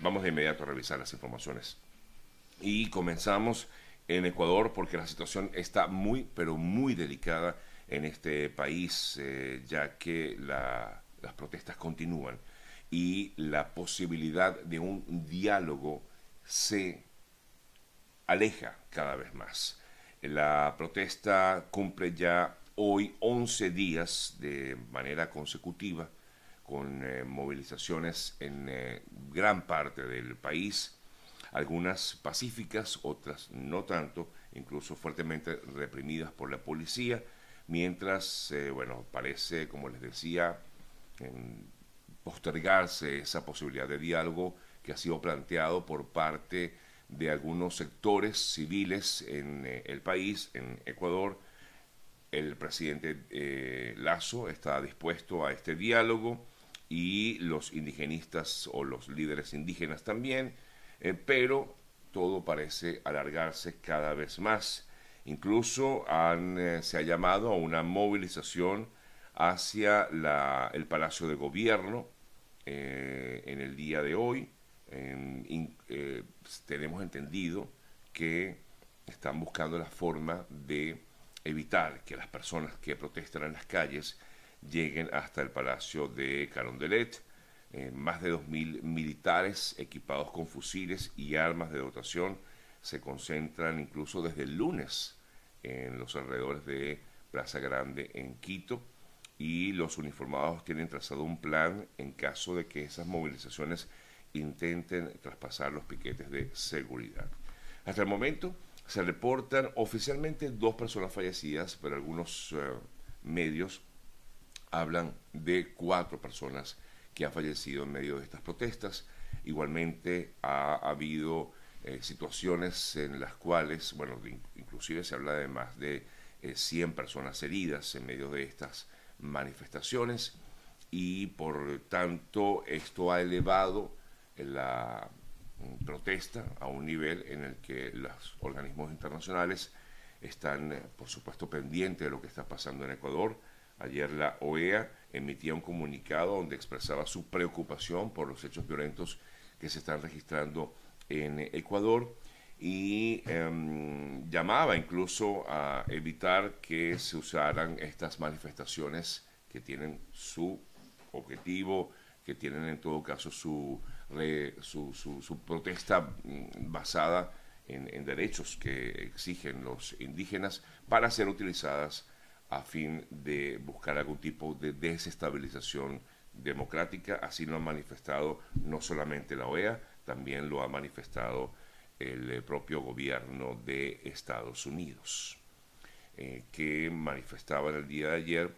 vamos de inmediato a revisar las informaciones. Y comenzamos en Ecuador porque la situación está muy, pero muy delicada en este país, eh, ya que las protestas continúan y la posibilidad de un diálogo se aleja cada vez más. La protesta cumple ya hoy 11 días de manera consecutiva con eh, movilizaciones en eh, gran parte del país, algunas pacíficas, otras no tanto, incluso fuertemente reprimidas por la policía, mientras, eh, bueno, parece, como les decía, postergarse esa posibilidad de diálogo que ha sido planteado por parte de algunos sectores civiles en el país, en Ecuador, el presidente Lazo está dispuesto a este diálogo y los indigenistas o los líderes indígenas también, eh, pero todo parece alargarse cada vez más. Incluso eh, se ha llamado a una movilización hacia el Palacio de Gobierno eh, en el día de hoy. tenemos entendido que están buscando la forma de evitar que las personas que protestan en las calles lleguen hasta el Palacio de Carondelet. Eh, más de 2.000 militares equipados con fusiles y armas de dotación se concentran incluso desde el lunes en los alrededores de Plaza Grande en Quito y los uniformados tienen trazado un plan en caso de que esas movilizaciones intenten traspasar los piquetes de seguridad. Hasta el momento se reportan oficialmente dos personas fallecidas, pero algunos eh, medios hablan de cuatro personas que han fallecido en medio de estas protestas. Igualmente ha, habido eh, situaciones en las cuales, bueno, inclusive se habla de más de 100 eh, personas heridas en medio de estas manifestaciones y por tanto esto ha elevado la mm, protesta a un nivel en el que los organismos internacionales están, eh, por supuesto, pendientes de lo que está pasando en Ecuador, Ayer la OEA emitía un comunicado donde expresaba su preocupación por los hechos violentos que se están registrando en Ecuador y em, llamaba incluso a evitar que se usaran estas manifestaciones que tienen su objetivo, que tienen en todo caso su, su, protesta mm, basada en, en derechos que exigen los indígenas para ser utilizadas a fin de buscar algún tipo de desestabilización democrática. Así lo ha manifestado no solamente la OEA, también lo ha manifestado el eh, propio gobierno de Estados Unidos, eh, que manifestaba en el día de ayer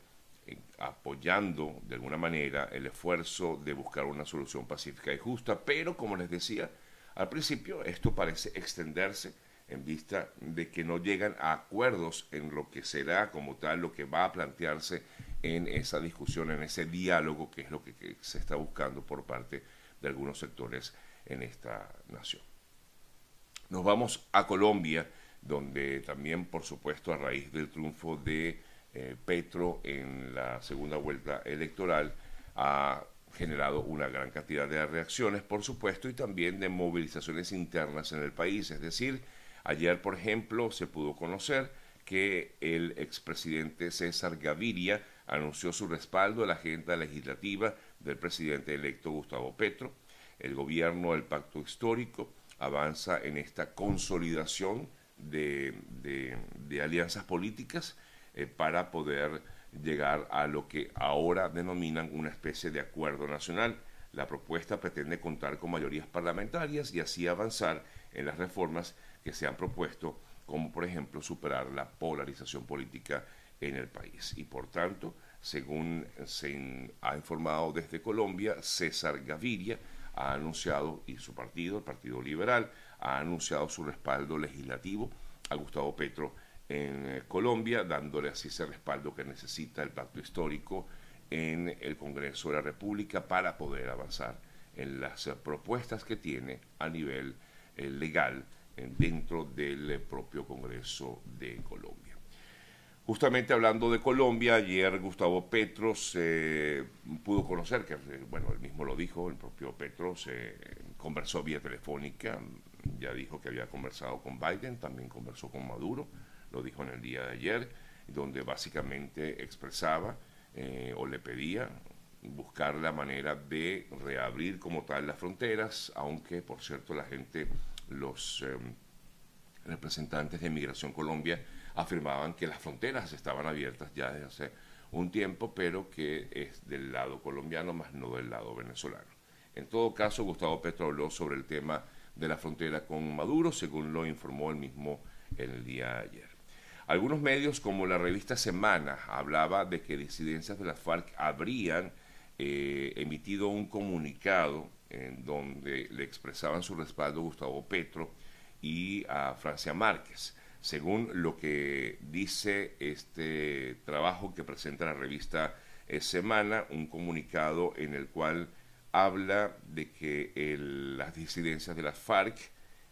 eh, apoyando de alguna manera el esfuerzo de buscar una solución pacífica y justa, pero como les decía al principio, esto parece extenderse en vista de que no llegan a acuerdos en lo que será como tal lo que va a plantearse en esa discusión, en ese diálogo que es lo que, se está buscando por parte de algunos sectores en esta nación. Nos vamos a Colombia, donde también, por supuesto, a raíz del triunfo de eh, Petro en la segunda vuelta electoral, ha generado una gran cantidad de reacciones, por supuesto, y también de movilizaciones internas en el país, es decir, Ayer, por ejemplo, se pudo conocer que el expresidente César Gaviria anunció su respaldo a la agenda legislativa del presidente electo Gustavo Petro. El gobierno del pacto histórico avanza en esta consolidación de, alianzas políticas eh, para poder llegar a lo que ahora denominan una especie de acuerdo nacional. La propuesta pretende contar con mayorías parlamentarias y así avanzar en las reformas que se han propuesto, como por ejemplo superar la polarización política en el país. Y por tanto, según se ha informado desde Colombia, César Gaviria ha anunciado, y su partido, el Partido Liberal, ha anunciado su respaldo legislativo a Gustavo Petro en eh, Colombia, dándole así ese respaldo que necesita el pacto histórico en el Congreso de la República para poder avanzar en las propuestas que tiene a nivel eh, legal dentro del propio Congreso de Colombia. Justamente hablando de Colombia, ayer Gustavo Petro se pudo conocer, que bueno, él mismo lo dijo, el propio Petro se conversó vía telefónica, ya dijo que había conversado con Biden, también conversó con Maduro, lo dijo en el día de ayer, donde básicamente expresaba eh, o le pedía buscar la manera de reabrir como tal las fronteras, aunque por cierto la gente, los em, representantes de Migración Colombia afirmaban que las fronteras estaban abiertas ya desde hace un tiempo, pero que es del lado colombiano más no del lado venezolano. En todo caso, Gustavo Petro habló sobre el tema de la frontera con Maduro, según lo informó él mismo el día de ayer. Algunos medios, como la revista Semana, hablaba de que disidencias de la FARC habrían eh, emitido un comunicado en donde le expresaban su respaldo Gustavo Petro y a Francia Márquez. Según lo que dice este trabajo que presenta la revista Semana, un comunicado en el cual habla de que las disidencias de las FARC,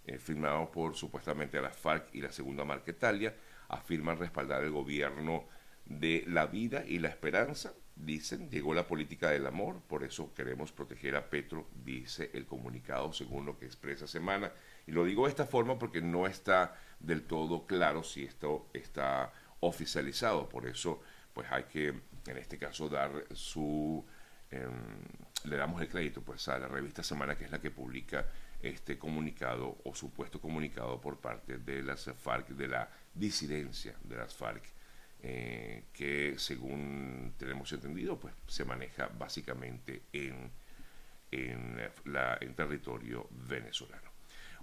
eh, firmados por supuestamente las FARC y la Segunda Marquetalia, afirman respaldar el gobierno de la vida y la esperanza. Dicen, llegó la política del amor, por eso queremos proteger a Petro, dice el comunicado según lo que expresa Semana. Y lo digo de esta forma porque no está del todo claro si esto está oficializado, por eso pues hay que en este caso dar su Em, le damos el crédito pues a la revista Semana, que es la que publica este comunicado o supuesto comunicado por parte de las FARC, de la disidencia de las FARC, eh, que según tenemos entendido, pues se maneja básicamente en, en, la, en territorio venezolano.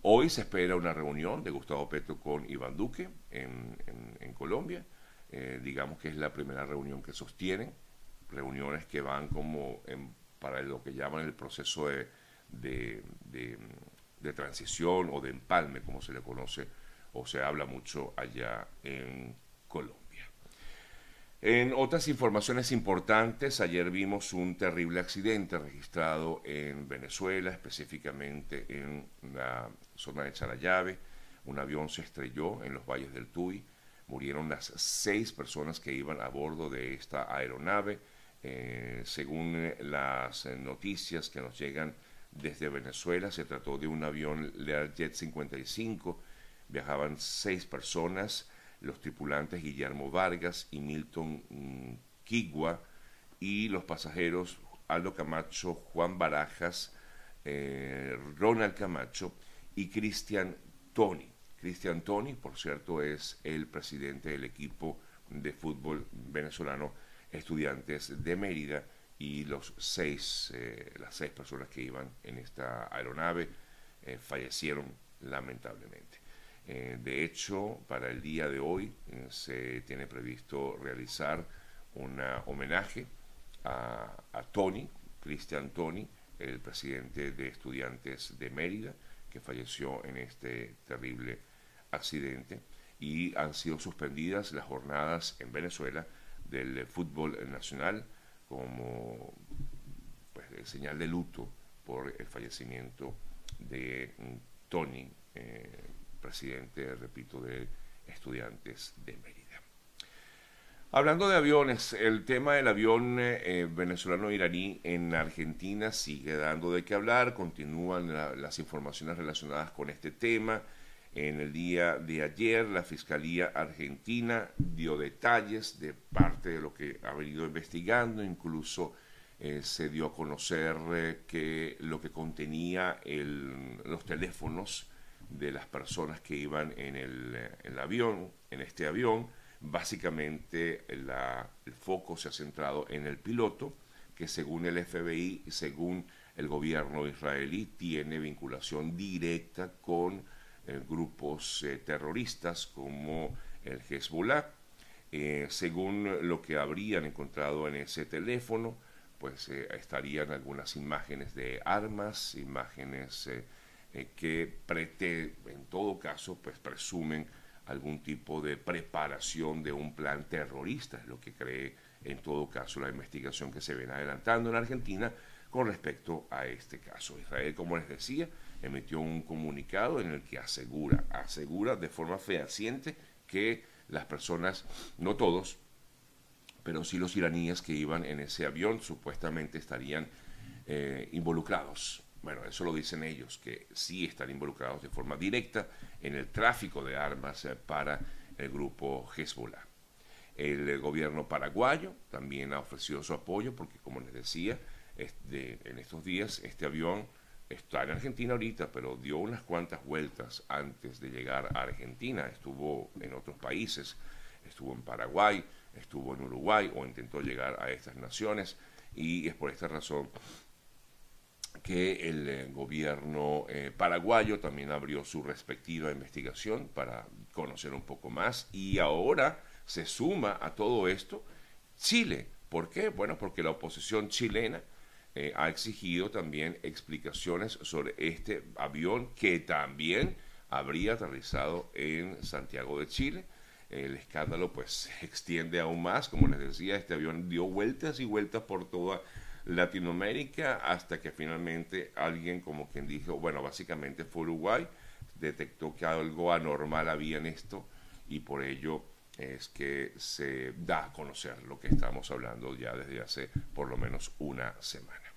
Hoy se espera una reunión de Gustavo Petro con Iván Duque en, en, Colombia. Eh, digamos que es la primera reunión que sostienen reuniones que van como para lo que llaman el proceso de, de, transición o de empalme, como se le conoce o se habla mucho allá en Colombia. En otras informaciones importantes, ayer vimos un terrible accidente registrado en Venezuela, específicamente en la zona de Charallave. Un avión se estrelló en los valles del Tuy. Murieron las seis personas que iban a bordo de esta aeronave. Eh, según eh, las eh, noticias que nos llegan desde Venezuela, se trató de un avión Learjet 55. Viajaban seis personas, los tripulantes Guillermo Vargas y Milton mm, Quigua, y los pasajeros Aldo Camacho, Juan Barajas, Ronald Camacho y Cristian Toni. Cristian Toni, por cierto, es el presidente del equipo de fútbol venezolano estudiantes de Mérida y los seis, eh, las seis personas que iban en esta aeronave eh, fallecieron lamentablemente. Eh, de hecho, para el día de hoy se tiene previsto realizar un homenaje a, Tony, Cristian Tony, el presidente de estudiantes de Mérida, que falleció en este terrible accidente, y han sido suspendidas las jornadas en Venezuela del fútbol nacional como pues, señal de luto por el fallecimiento de Tony, eh, presidente, repito, de estudiantes de Mérida. Hablando de aviones, el tema del avión eh, venezolano-iraní en Argentina sigue dando de qué hablar, continúan las informaciones relacionadas con este tema. En el día de ayer, la Fiscalía Argentina dio detalles de parte de lo que ha venido investigando, incluso eh, se dio a conocer eh, que lo que contenía los teléfonos de las personas que iban en el, avión, en este avión, básicamente el foco se ha centrado en el piloto, que según el FBI según el gobierno israelí tiene vinculación directa con eh, grupos eh, terroristas como el Hezbollah. Eh, según lo que habrían encontrado en ese teléfono, pues estarían algunas imágenes de armas, imágenes que prete, en todo caso, pues presumen algún tipo de preparación de un plan terrorista, es lo que cree en todo caso la investigación que se viene adelantando en Argentina con respecto a este caso. Israel, como les decía, emitió un comunicado en el que asegura, asegura de forma fehaciente que las personas, no todos, pero sí los iraníes que iban en ese avión supuestamente estarían eh, involucrados. Bueno, eso lo dicen ellos, que sí están involucrados de forma directa en el tráfico de armas eh, para el grupo Hezbollah. El eh, gobierno paraguayo también ha ofrecido su apoyo porque, como les decía, en estos días este avión está en Argentina ahorita, pero dio unas cuantas vueltas antes de llegar a Argentina. Estuvo en otros países, estuvo en Paraguay, estuvo en Uruguay o intentó llegar a estas naciones y es por esta razón que el eh, gobierno eh, paraguayo también abrió su respectiva investigación para conocer un poco más y ahora se suma a todo esto Chile. ¿Por qué? Bueno, porque la oposición chilena eh, ha exigido también explicaciones sobre este avión que también habría aterrizado en Santiago de Chile. El escándalo pues se extiende aún más, como les decía, este avión dio vueltas y vueltas por toda Latinoamérica hasta que finalmente alguien como quien dijo, bueno, básicamente fue Uruguay, detectó que algo anormal había en esto y por ello es que se da a conocer lo que estamos hablando ya desde hace por lo menos una semana.